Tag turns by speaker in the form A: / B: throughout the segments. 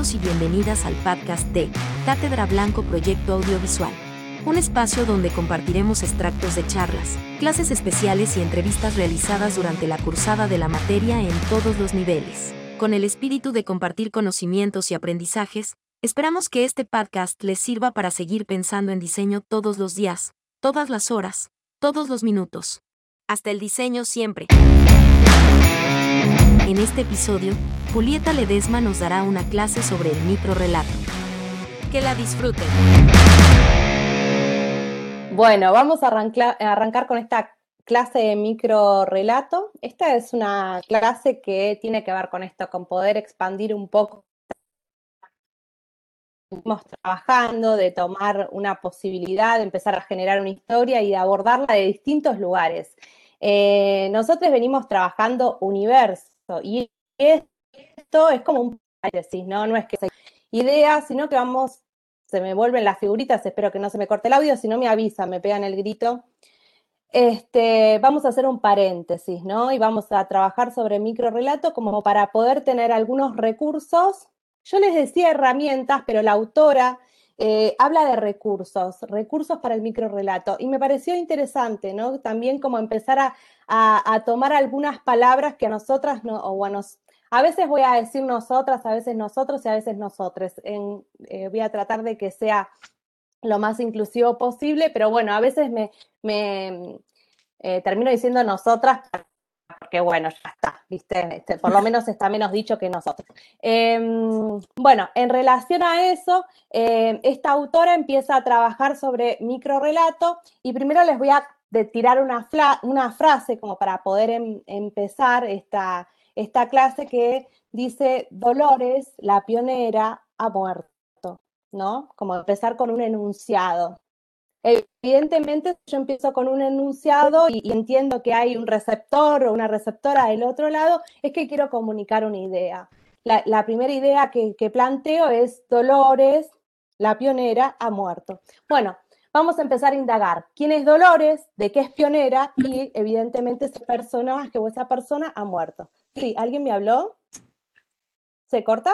A: Y bienvenidas al podcast de Cátedra Blanco Proyecto Audiovisual. Un espacio donde compartiremos extractos de charlas, clases especiales y entrevistas realizadas durante la cursada de la materia en todos los niveles. Con el espíritu de compartir conocimientos y aprendizajes, esperamos que este podcast les sirva para seguir pensando en diseño todos los días, todas las horas, todos los minutos. Hasta el diseño siempre. En este episodio, Julieta Ledesma nos dará una clase sobre el microrelato. Que la disfruten.
B: Bueno, vamos a arrancar, con esta clase de microrelato. Esta es una clase que tiene que ver con esto, con poder expandir un poco. Estamos trabajando de tomar una posibilidad, de empezar a generar una historia y de abordarla de distintos lugares. Eh, nosotros venimos trabajando universo y esto es como un paréntesis, ¿no? No es que sea idea, sino que vamos, se me vuelven las figuritas, espero que no se me corte el audio, si no me avisa, me pegan el grito. Este, vamos a hacer un paréntesis, ¿no? Y vamos a trabajar sobre microrelato como para poder tener algunos recursos. Yo les decía herramientas, pero la autora eh, habla de recursos, recursos para el microrelato. Y me pareció interesante, ¿no? También como empezar a, a, tomar algunas palabras que a nosotras, no, o a, a veces voy a decir nosotras, a veces nosotros y a veces nosotros. Eh, voy a tratar de que sea lo más inclusivo posible, pero bueno, a veces me, me eh, termino diciendo nosotras porque bueno, ya está, ¿viste? Este, por lo menos está menos dicho que nosotros. Em, bueno, en relación a eso, em, esta autora empieza a trabajar sobre microrelato y primero les voy a tirar una, una frase como para poder em, empezar esta, esta clase que dice, Dolores, la pionera, ha muerto, ¿no? Como empezar con un enunciado. Evidentemente, yo empiezo con un enunciado y, entiendo que hay un receptor o una receptora del otro lado, es que quiero comunicar una idea. La, primera idea que, planteo es Dolores, la pionera, ha muerto. Bueno, vamos a empezar a indagar quién es Dolores, de qué es pionera y evidentemente ese personaje o esa persona ha muerto. Sí, ¿alguien me habló? ¿Se corta?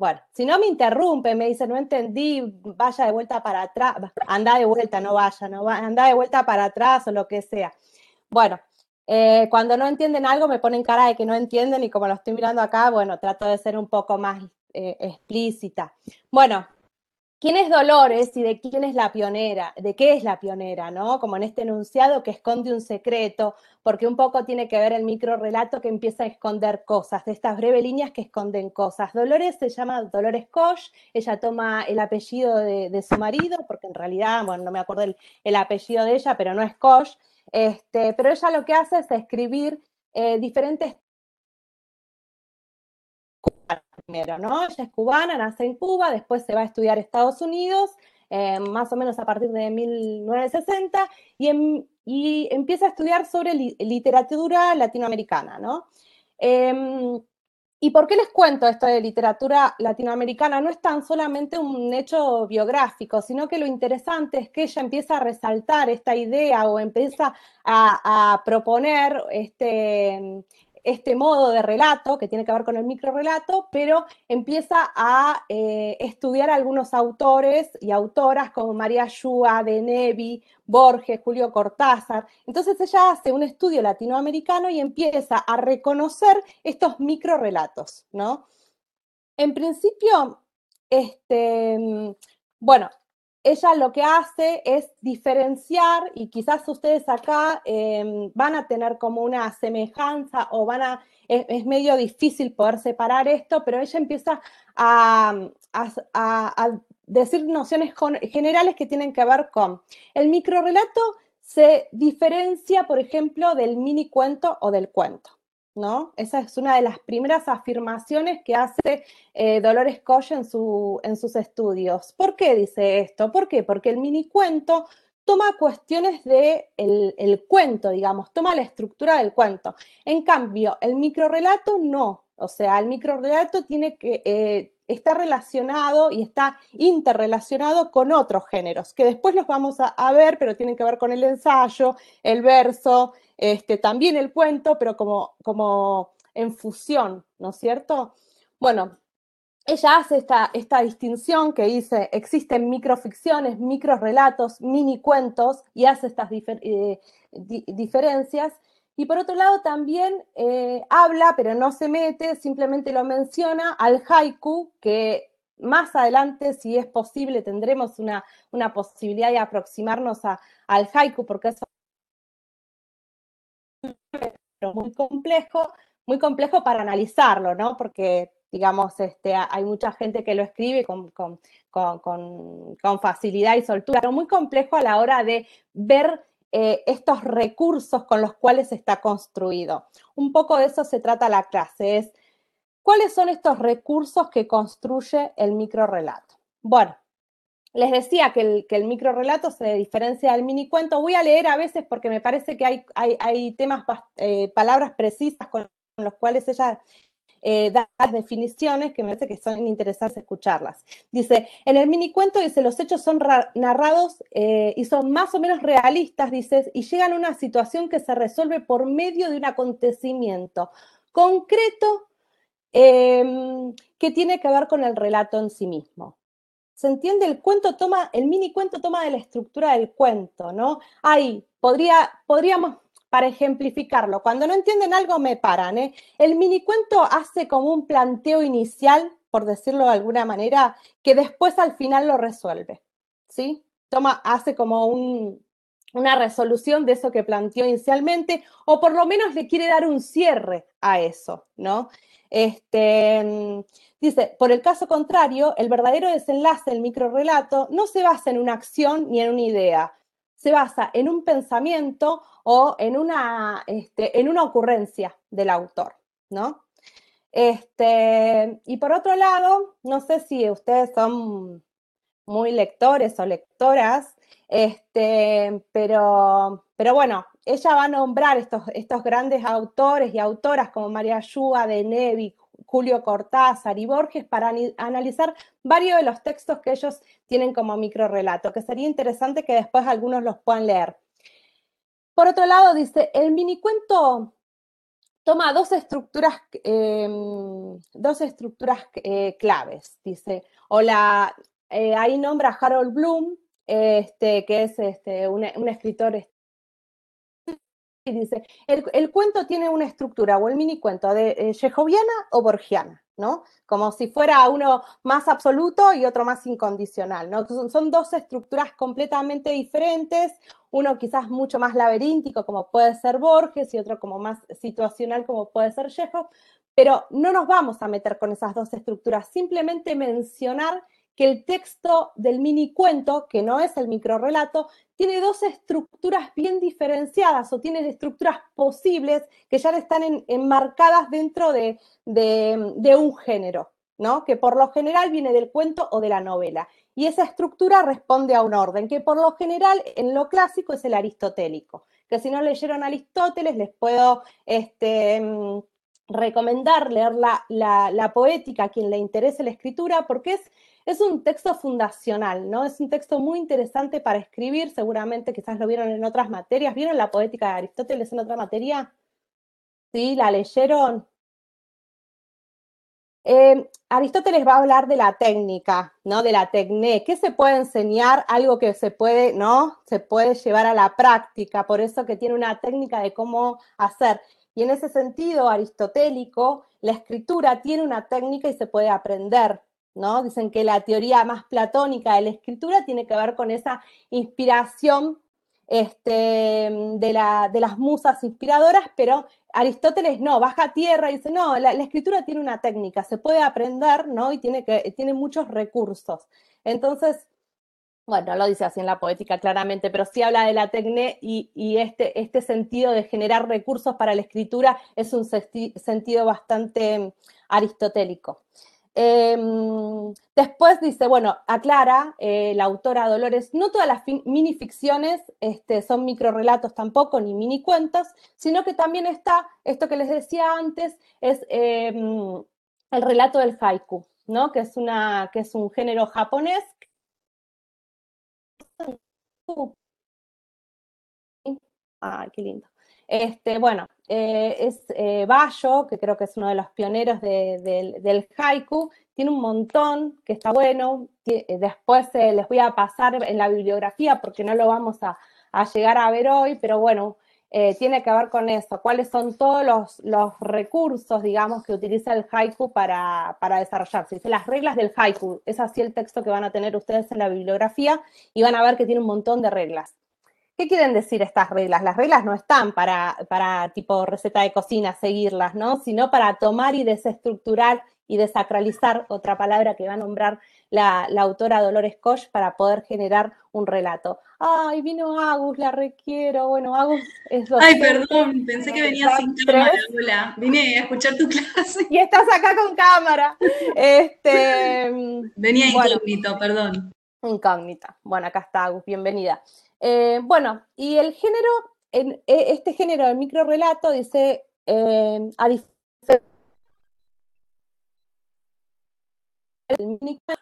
B: Bueno, si no me interrumpe, me dice, no entendí, vaya de vuelta para atrás, anda de vuelta, no vaya, no va, anda de vuelta para atrás o lo que sea. Bueno, eh, cuando no entienden algo me ponen cara de que no entienden y como lo estoy mirando acá, bueno, trato de ser un poco más eh, explícita. Bueno, ¿Quién es Dolores y de quién es la pionera? ¿De qué es la pionera? ¿no? Como en este enunciado que esconde un secreto, porque un poco tiene que ver el micro relato que empieza a esconder cosas, de estas breves líneas que esconden cosas. Dolores se llama Dolores Koch, ella toma el apellido de, su marido, porque en realidad, bueno, no me acuerdo el, apellido de ella, pero no es Koch, este, pero ella lo que hace es escribir eh, diferentes Ella es cubana, nace en Cuba, después se va a estudiar a Estados Unidos, eh, más o menos a partir de 1960, y, y empieza a estudiar sobre literatura latinoamericana, ¿no? Em, ¿Y por qué les cuento esto de literatura latinoamericana? No es tan solamente un hecho biográfico, sino que lo interesante es que ella empieza a resaltar esta idea o empieza a, a proponer este, este modo de relato, que tiene que ver con el microrelato, pero empieza a eh, estudiar algunos autores y autoras como María Shua, De Nevi, Borges, Julio Cortázar. Entonces ella hace un estudio latinoamericano y empieza a reconocer estos microrelatos, ¿no? En principio, este, bueno, ella lo que hace es diferenciar y quizás ustedes acá em, van a tener como una semejanza o van a, es, medio difícil poder separar esto, pero ella empieza a, decir nociones generales que tienen que ver con el microrelato se diferencia, por ejemplo, del mini cuento o del cuento. ¿No? Esa es una de las primeras afirmaciones que hace eh, Dolores Koch en, su, en sus estudios. ¿Por qué dice esto? ¿Por qué? Porque el mini cuento toma cuestiones del de el cuento, digamos, toma la estructura del cuento. En cambio, el microrelato no. O sea, el microrelato tiene que eh, está relacionado y está interrelacionado con otros géneros, que después los vamos a ver, pero tienen que ver con el ensayo, el verso, este, también el cuento, pero como, como en fusión, ¿no es cierto? Bueno, ella hace esta, esta distinción que dice, existen microficciones, microrelatos, mini cuentos, y hace estas eh, diferencias. Y por otro lado también eh, habla, pero no se mete, simplemente lo menciona al haiku, que más adelante, si es posible, tendremos una, una posibilidad de aproximarnos al haiku, porque es muy complejo, muy complejo para analizarlo, ¿no? Porque digamos, este, hay mucha gente que lo escribe con, facilidad y soltura, pero muy complejo a la hora de ver eh, estos recursos con los cuales está construido. Un poco de eso se trata la clase, es cuáles son estos recursos que construye el microrelato. Bueno, les decía que el, que microrelato se diferencia del mini cuento. Voy a leer a veces porque me parece que hay, temas, eh, palabras precisas con los cuales ella eh, dar definiciones que me parece que son interesantes escucharlas. Dice, en el mini cuento dice, los hechos son narrados eh, y son más o menos realistas, dice, y llegan a una situación que se resuelve por medio de un acontecimiento concreto em, que tiene que ver con el relato en sí mismo. ¿Se entiende? El cuento toma, el mini cuento toma de la estructura del cuento, ¿no? Ahí podría, podríamos para ejemplificarlo, cuando no entienden algo me paran. ¿eh? El minicuento hace como un planteo inicial, por decirlo de alguna manera, que después al final lo resuelve. ¿sí? Toma, hace como una resolución de eso que planteó inicialmente, o por lo menos le quiere dar un cierre a eso, ¿no? Este, dice, por el caso contrario, el verdadero desenlace del microrelato no se basa en una acción ni en una idea, se basa en un pensamiento o en una, este, en una ocurrencia del autor, ¿no? Este, y por otro lado, no sé si ustedes son muy lectores o lectoras, este, pero, pero bueno, ella va a nombrar estos, estos grandes autores y autoras como María Yúa de Nevi, Julio Cortázar y Borges para analizar varios de los textos que ellos tienen como microrelato, que sería interesante que después algunos los puedan leer. Por otro lado, dice, el minicuento toma dos estructuras, em, dos estructuras eh, claves, dice, o la, eh, ahí nombra Harold Bloom, este, que es este, un, escritor y dice, el, cuento tiene una estructura o el mini cuento de eh, o borgiana, ¿no? Como si fuera uno más absoluto y otro más incondicional, ¿no? Son, dos estructuras completamente diferentes, uno quizás mucho más laberíntico como puede ser Borges y otro como más situacional como puede ser Chekhov, pero no nos vamos a meter con esas dos estructuras, simplemente mencionar que el texto del mini cuento, que no es el microrelato, tiene dos estructuras bien diferenciadas o tiene estructuras posibles que ya están enmarcadas dentro de, un género, ¿no? que por lo general viene del cuento o de la novela. Y esa estructura responde a un orden, que por lo general en lo clásico es el aristotélico, que si no leyeron Aristóteles les puedo este, mm, recomendar leer la, la, poética a quien le interese la escritura, porque es es un texto fundacional, ¿no? Es un texto muy interesante para escribir, seguramente quizás lo vieron en otras materias. ¿Vieron la poética de Aristóteles en otra materia? ¿Sí? ¿La leyeron? Eh, Aristóteles va a hablar de la técnica, ¿no? De la tecné. ¿Qué se puede enseñar? Algo que se puede, ¿no? Se puede llevar a la práctica, por eso que tiene una técnica de cómo hacer. Y en ese sentido aristotélico, la escritura tiene una técnica y se puede aprender. ¿No? Dicen que la teoría más platónica de la escritura tiene que ver con esa inspiración este, de, las musas inspiradoras, pero Aristóteles no, baja a tierra y dice, no, la, escritura tiene una técnica, se puede aprender, ¿no? Y tiene, que, tiene muchos recursos. Entonces, bueno, lo dice así en la poética claramente, pero sí habla de la tecne y, este, este, sentido de generar recursos para la escritura es un sentido bastante aristotélico. Em, después dice, bueno, aclara eh, la autora Dolores, no todas las minificciones este, son microrelatos tampoco, ni mini cuentos, sino que también está, esto que les decía antes, es em, el relato del haiku, ¿no? Que es, una, que es un género japonés. Ah, qué lindo. Este, bueno, eh, es eh, Bayo, que creo que es uno de los pioneros del haiku, tiene un montón que está bueno. Después les voy a pasar en la bibliografía porque no lo vamos a, llegar a ver hoy, pero bueno, tiene que ver con eso. ¿Cuáles son todos los, recursos, digamos, que utiliza el haiku para, para desarrollarse? Dice las reglas del haiku. Es así el texto que van a tener ustedes en la bibliografía y van a ver que tiene un montón de reglas. ¿Qué quieren decir estas reglas? Las reglas no están para, para tipo receta de cocina seguirlas, ¿no? Sino para tomar y desestructurar y desacralizar, otra palabra que va a nombrar la, autora Dolores Koch para poder generar un relato. Ay, vino Agus, la requiero. Bueno, Agus es
C: Ay, perdón, pensé que venía sin cámara. Hola, vine a escuchar tu clase.
B: Y estás acá con cámara. Este,
C: venía incógnito, perdón.
B: Incógnita. Bueno, acá está Agus, bienvenida. Eh, bueno, y el género, e, este género del microrelato dice, eh, a diferencia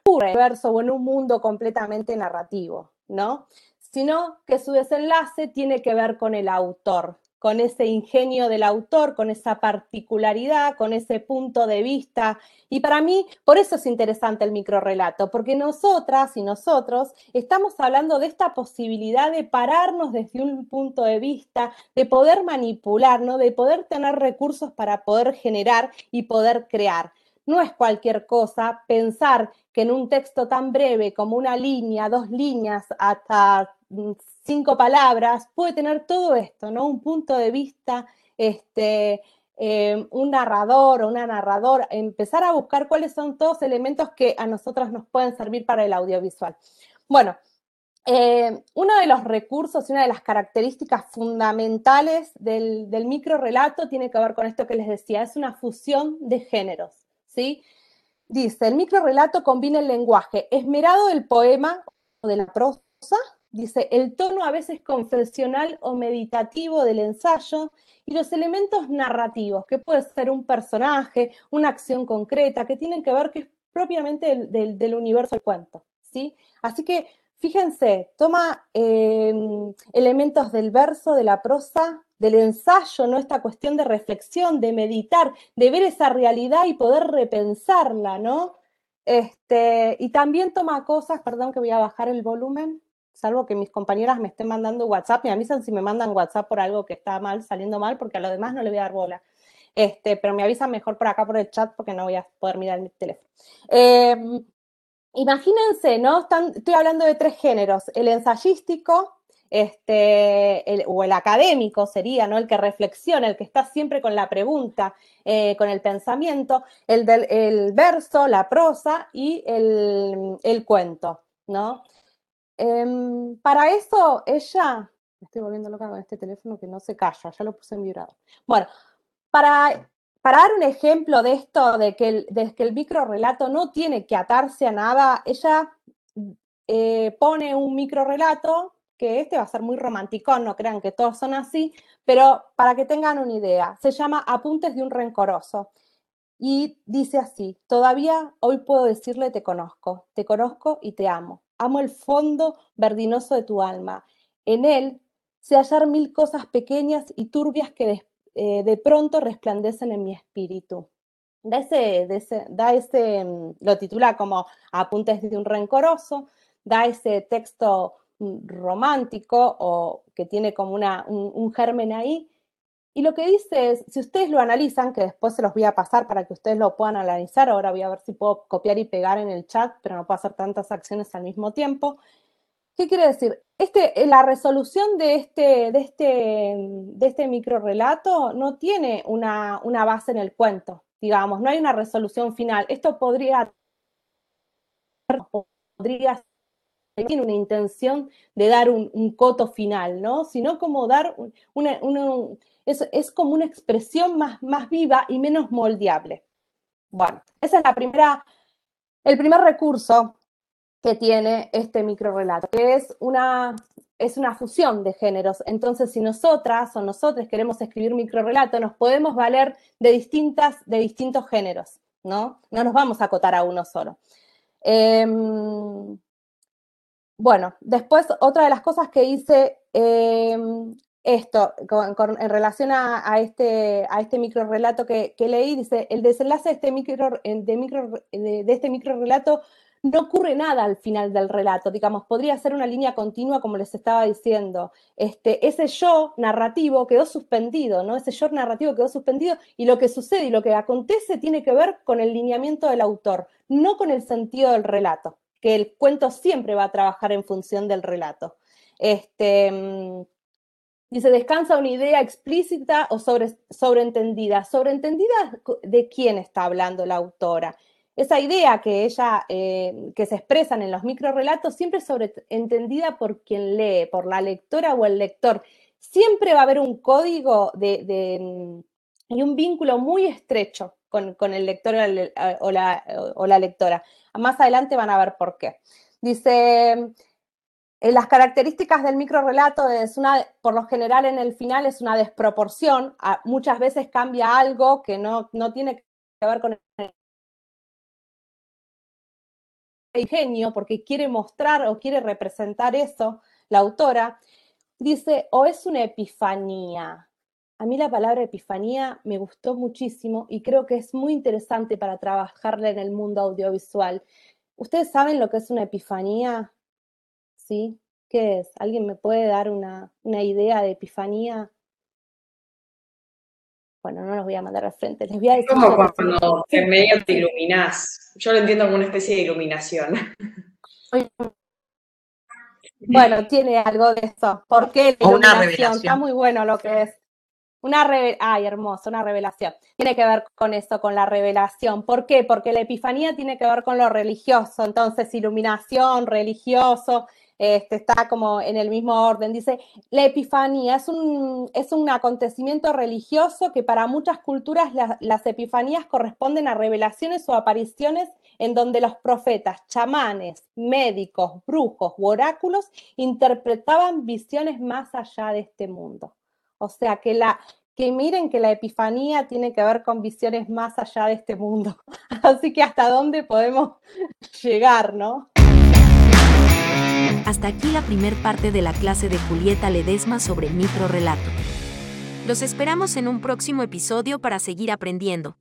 B: universo o en un mundo completamente narrativo, ¿no? Sino que su desenlace tiene que ver con el autor, con ese ingenio del autor, con esa particularidad, con ese punto de vista. Y para mí, por eso es interesante el microrelato, porque nosotras y nosotros estamos hablando de esta posibilidad de pararnos desde un punto de vista, de poder manipular, de poder tener recursos para poder generar y poder crear. No es cualquier cosa pensar que en un texto tan breve como una línea, dos líneas, hasta mm, cinco palabras, puede tener todo esto, ¿no? Un punto de vista, este, eh, un narrador o una narradora, empezar a buscar cuáles son todos elementos que a nosotros nos pueden servir para el audiovisual. Bueno, eh, uno de los recursos y una de las características fundamentales del, del micro relato tiene que ver con esto que les decía, es una fusión de géneros, ¿sí? Dice, el micro relato combina el lenguaje esmerado del poema o de la prosa Dice, el tono a veces confesional o meditativo del ensayo y los elementos narrativos, que puede ser un personaje, una acción concreta, que tienen que ver que es propiamente del, universo del cuento. ¿sí? Así que fíjense, toma em, elementos del verso, de la prosa, del ensayo, ¿no? Esta cuestión de reflexión, de meditar, de ver esa realidad y poder repensarla, ¿no? Este, y también toma cosas, perdón que voy a bajar el volumen salvo que mis compañeras me estén mandando WhatsApp, me avisan si me mandan WhatsApp por algo que está mal, saliendo mal, porque a lo demás no le voy a dar bola. Este, pero me avisan mejor por acá por el chat porque no voy a poder mirar mi teléfono. Em, imagínense, ¿no? estoy hablando de tres géneros, el ensayístico, este, o el académico sería, ¿no? El que reflexiona, el que está siempre con la pregunta, eh, con el pensamiento, el del el verso, la prosa y el, el cuento, ¿no? Em, para eso, ella, me estoy volviendo loca con este teléfono que no se calla, ya lo puse en vibrador. Bueno, para, para dar un ejemplo de esto, de que el, que el micro relato no tiene que atarse a nada, ella eh, pone un micro relato, que este va a ser muy romántico, no crean que todos son así, pero para que tengan una idea, se llama Apuntes de un rencoroso. Y dice así, todavía hoy puedo decirle te conozco, te conozco y te amo amo el fondo verdinoso de tu alma. En él se hallar mil cosas pequeñas y turbias que de, eh, pronto resplandecen en mi espíritu. Da ese, da ese, mm, lo titula como Apuntes de un rencoroso, da ese texto mm, romántico o que tiene como una, un germen ahí, y lo que dice es, si ustedes lo analizan, que después se los voy a pasar para que ustedes lo puedan analizar, ahora voy a ver si puedo copiar y pegar en el chat, pero no puedo hacer tantas acciones al mismo tiempo. ¿Qué quiere decir? Este, la resolución de este, de este, de este micro relato no tiene una, base en el cuento, digamos, no hay una resolución final. Esto podría, podría tiene una intención de dar un, coto final, ¿no? Sino como dar una, es, como una expresión más, más viva y menos moldeable. Bueno, ese es la primera, el primer recurso que tiene este microrelato, que es una, es una fusión de géneros. Entonces, si nosotras o nosotros queremos escribir microrelato, nos podemos valer de, distintas, de distintos géneros, ¿no? No nos vamos a acotar a uno solo. Em, bueno, después otra de las cosas que hice em, esto, en relación a, este, a este micro relato que, leí, dice, el desenlace de este micro, de, micro, de, este relato no ocurre nada al final del relato, digamos, podría ser una línea continua como les estaba diciendo. Este, ese yo narrativo quedó suspendido, ¿no? Ese yo narrativo quedó suspendido y lo que sucede y lo que acontece tiene que ver con el lineamiento del autor, no con el sentido del relato, que el cuento siempre va a trabajar en función del relato. Este, mm, Dice, descansa una idea explícita o sobre, sobreentendida. ¿Sobreentendida de quién está hablando la autora? Esa idea que ella, eh, que se expresan en los microrelatos, siempre sobreentendida por quien lee, por la lectora o el lector. Siempre va a haber un código de, mm, y un vínculo muy estrecho con, el lector o la lectora. Más adelante van a ver por qué. Dice, eh, las características del microrelato es una, por lo general en el final es una desproporción, muchas veces cambia algo que no, no tiene que ver con el ingenio, porque quiere mostrar o quiere representar eso, la autora, dice, o es una epifanía. A mí la palabra epifanía me gustó muchísimo y creo que es muy interesante para trabajarla en el mundo audiovisual. ¿Ustedes saben lo que es una epifanía? ¿Sí? ¿Qué es? ¿Alguien me puede dar una, idea de epifanía? Bueno, no los voy a mandar al frente, les voy a decir.
D: Como cuando en medio te iluminas. Yo lo entiendo como una especie de iluminación.
B: Bueno, tiene algo de eso. ¿Por qué la iluminación? Está muy bueno lo que es. Una revelación, ay, hermoso, una revelación. Tiene que ver con eso, con la revelación. ¿Por qué? Porque la epifanía tiene que ver con lo religioso. Entonces, iluminación, religioso, este, está como en el mismo orden. Dice, la epifanía es un, es un acontecimiento religioso que para muchas culturas las epifanías corresponden a revelaciones o apariciones en donde los profetas, chamanes, médicos, brujos u oráculos interpretaban visiones más allá de este mundo. O sea, que la, que miren que la epifanía tiene que ver con visiones más allá de este mundo. Así que hasta dónde podemos llegar, ¿no?
A: Hasta aquí la primer parte de la clase de Julieta Ledesma sobre microrelato. Los esperamos en un próximo episodio para seguir aprendiendo.